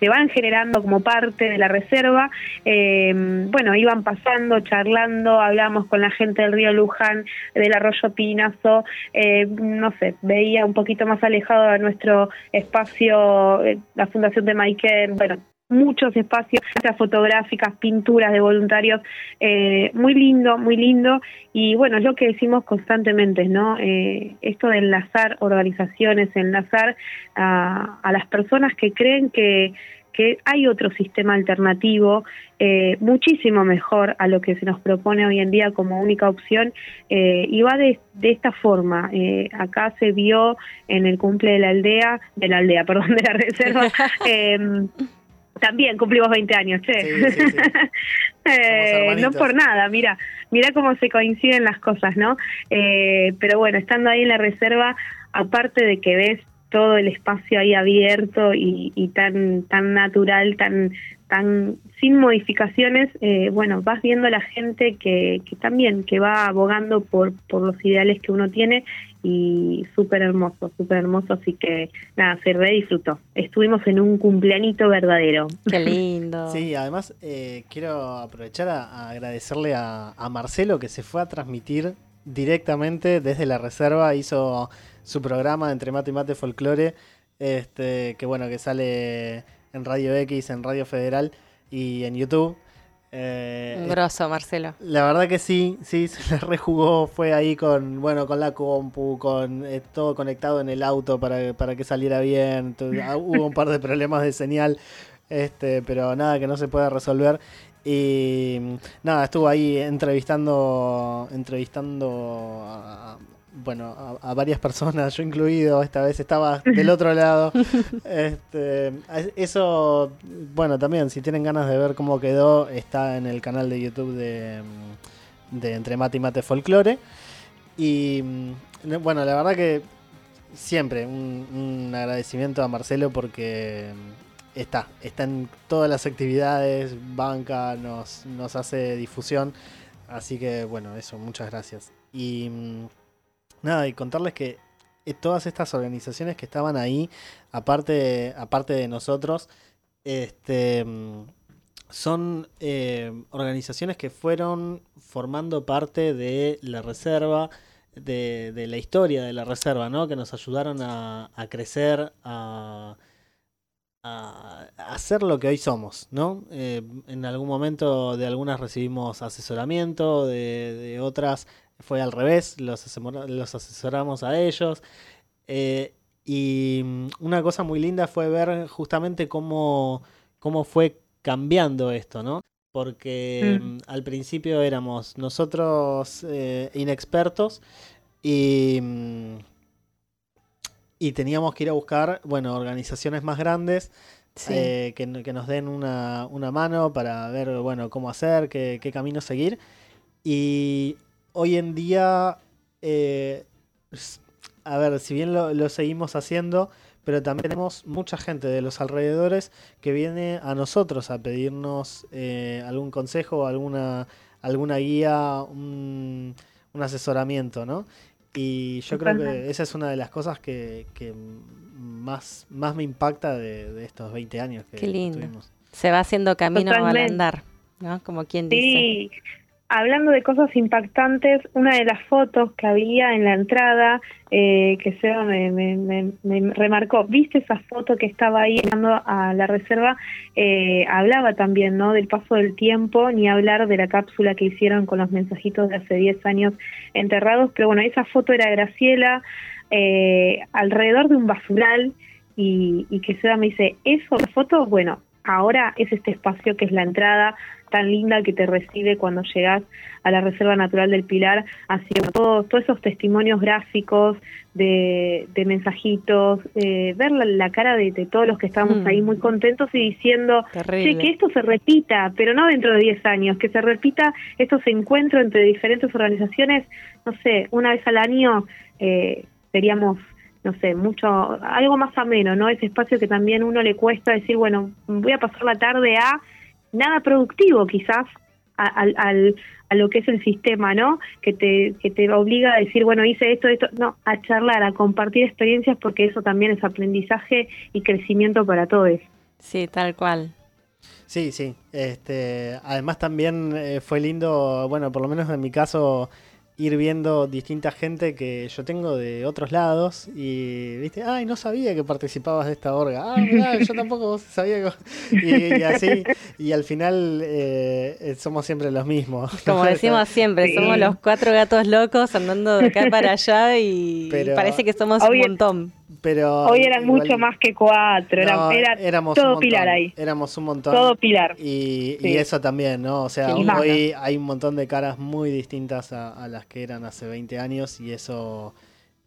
se van generando como parte de la reserva. Eh, bueno, iban pasando, charlando, hablamos con la gente del río Luján, del arroyo Pinazo, eh, no sé, veía un poquito más alejado de nuestro espacio, eh, la Fundación de Maiken, bueno, muchos espacios, fotográficas, pinturas de voluntarios, eh, muy lindo, muy lindo. Y bueno, es lo que decimos constantemente, ¿no? Eh, esto de enlazar organizaciones, enlazar a, a las personas que creen que, que hay otro sistema alternativo eh, muchísimo mejor a lo que se nos propone hoy en día como única opción eh, y va de, de esta forma. Eh, acá se vio en el cumple de la aldea, de la aldea, perdón, de la reserva. también cumplimos 20 años, che. Sí, sí, sí. Eh, no por nada, mira, mira cómo se coinciden las cosas, ¿no? Eh, pero bueno, estando ahí en la reserva, aparte de que ves todo el espacio ahí abierto y, y tan tan natural, tan tan sin modificaciones, eh, bueno, vas viendo a la gente que, que también, que va abogando por, por los ideales que uno tiene y súper hermoso, súper hermoso, así que nada, se re disfrutó. Estuvimos en un cumpleañito verdadero. Qué lindo. Sí, además eh, quiero aprovechar a, a agradecerle a, a Marcelo que se fue a transmitir directamente desde la reserva, hizo su programa Entre Mate y Mate Folclore, este, que bueno, que sale en Radio X, en Radio Federal y en YouTube. Eh, Un grosso, Marcelo. la verdad que sí, sí, se la rejugó, fue ahí con, bueno, con la compu, con eh, todo conectado en el auto para, para que saliera bien, ah, hubo un par de problemas de señal, este, pero nada que no se pueda resolver. Y mm, nada, estuvo ahí entrevistando, entrevistando a, bueno, a, a varias personas, yo incluido, esta vez estaba del otro lado. Este, eso, bueno, también, si tienen ganas de ver cómo quedó, está en el canal de YouTube de, mm, de Entre Mate y Mate Folklore. Y mm, bueno, la verdad que siempre un, un agradecimiento a Marcelo porque mm, está, está en todas las actividades, banca, nos, nos hace difusión. Así que bueno, eso, muchas gracias. Y nada, y contarles que eh, todas estas organizaciones que estaban ahí, aparte, aparte de nosotros, este, mm, son eh, organizaciones que fueron formando parte de la reserva, de, de la historia de la reserva, ¿no? Que nos ayudaron a, a crecer, a, a, hacer lo que hoy somos, ¿no? Eh, en algún momento de algunas recibimos asesoramiento, de, de otras fue al revés, los, asesora- los asesoramos a ellos. Eh, y mm, una cosa muy linda fue ver justamente cómo, cómo fue cambiando esto, ¿no? Porque Mm. mm, al principio éramos nosotros eh, inexpertos y, y teníamos que ir a buscar, bueno, organizaciones más grandes Sí. eh, que, que nos den una, una mano para ver, bueno, cómo hacer, qué, qué camino seguir. Y hoy en día, eh, a ver, si bien lo, lo seguimos haciendo, pero también tenemos mucha gente de los alrededores que viene a nosotros a pedirnos eh, algún consejo, alguna, alguna guía, un, un asesoramiento, ¿no? Y yo creo que esa es una de las cosas que, que más, más me impacta de, de estos 20 años que Qué lindo. tuvimos. Se va haciendo camino al andar, ¿no? Como quien dice. Sí, hablando de cosas impactantes, una de las fotos que había en la entrada, eh, que Seba me, me, me, me remarcó, ¿viste esa foto que estaba ahí entrando a la reserva? Eh, hablaba también, ¿no?, del paso del tiempo, ni hablar de la cápsula que hicieron con los mensajitos de hace 10 años enterrados, pero bueno, esa foto era Graciela eh, alrededor de un basural y, y que Seba me dice, ¿eso, la foto? Bueno, ahora es este espacio que es la entrada tan linda que te recibe cuando llegas a la Reserva Natural del Pilar. Así que todos, todos esos testimonios gráficos de, de mensajitos, eh, ver la, la cara de, de todos los que estábamos Mm. ahí muy contentos y diciendo, che, que esto se repita, pero no dentro de 10 años, que se repita estos encuentros entre diferentes organizaciones, no sé, una vez al año eh, seríamos no sé, mucho, algo más ameno, ¿no? Ese espacio que también uno le cuesta decir, bueno, voy a pasar la tarde a nada productivo quizás a, al- al- a lo que es el sistema, ¿no? Que te, que te obliga a decir, bueno, hice esto, esto, no, a charlar, a compartir experiencias porque eso también es aprendizaje y crecimiento para todos. Sí, tal cual. Sí, sí. Este, además también eh, fue lindo, bueno, por lo menos en mi caso, ir viendo distinta gente que yo tengo de otros lados y, viste, ay, no sabía que participabas de esta orga. Ah, mirá, yo tampoco sabía que... Y, y así, y al final eh, eh, somos siempre los mismos. Como decimos siempre, Sí. somos los cuatro gatos locos andando de acá para allá y Pero- parece que somos un montón. Pero Hoy eran igual- mucho más que cuatro, era, No, era éramos un todo montón, pilar ahí, Éramos un montón. todo pilar. Y, Sí. y eso también, ¿no? O sea, hoy hay un montón de caras muy distintas a, a las que eran hace 20 años y eso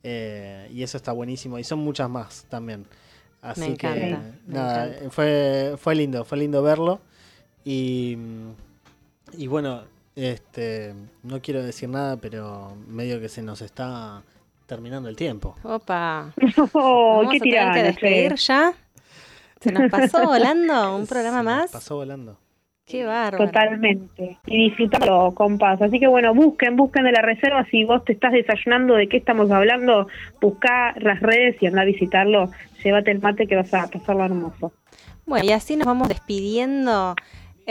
eh, y eso está buenísimo. Y son muchas más también. Así Me que me nada, encanta. fue, fue lindo, fue lindo verlo. Y, y bueno, este no quiero decir nada, pero medio que se nos está terminando el tiempo. Opa. Oh, Vamos qué a tener que despedir che. ya. Se nos pasó volando un Se programa nos más. Pasó volando. Qué bárbaro. Totalmente. Y disfrutarlo, compas. Así que bueno, busquen, busquen de la reserva. Si vos te estás desayunando de qué estamos hablando, busca las redes y anda a visitarlo. Llévate el mate que vas a pasarlo hermoso. Bueno, y así nos vamos despidiendo.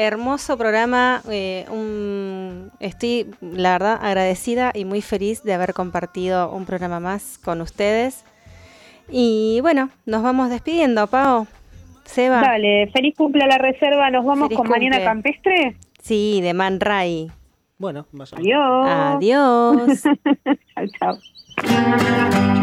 Hermoso programa. eh, un- Estoy, la verdad, agradecida y muy feliz de haber compartido un programa más con ustedes. Y bueno, nos vamos despidiendo, Pau. Seba. Dale, feliz cumple a la reserva. Nos vamos Feliz con cumple. Campestre. Sí, de Man Ray. Bueno, vaya. Adiós. Adiós. chao, chao.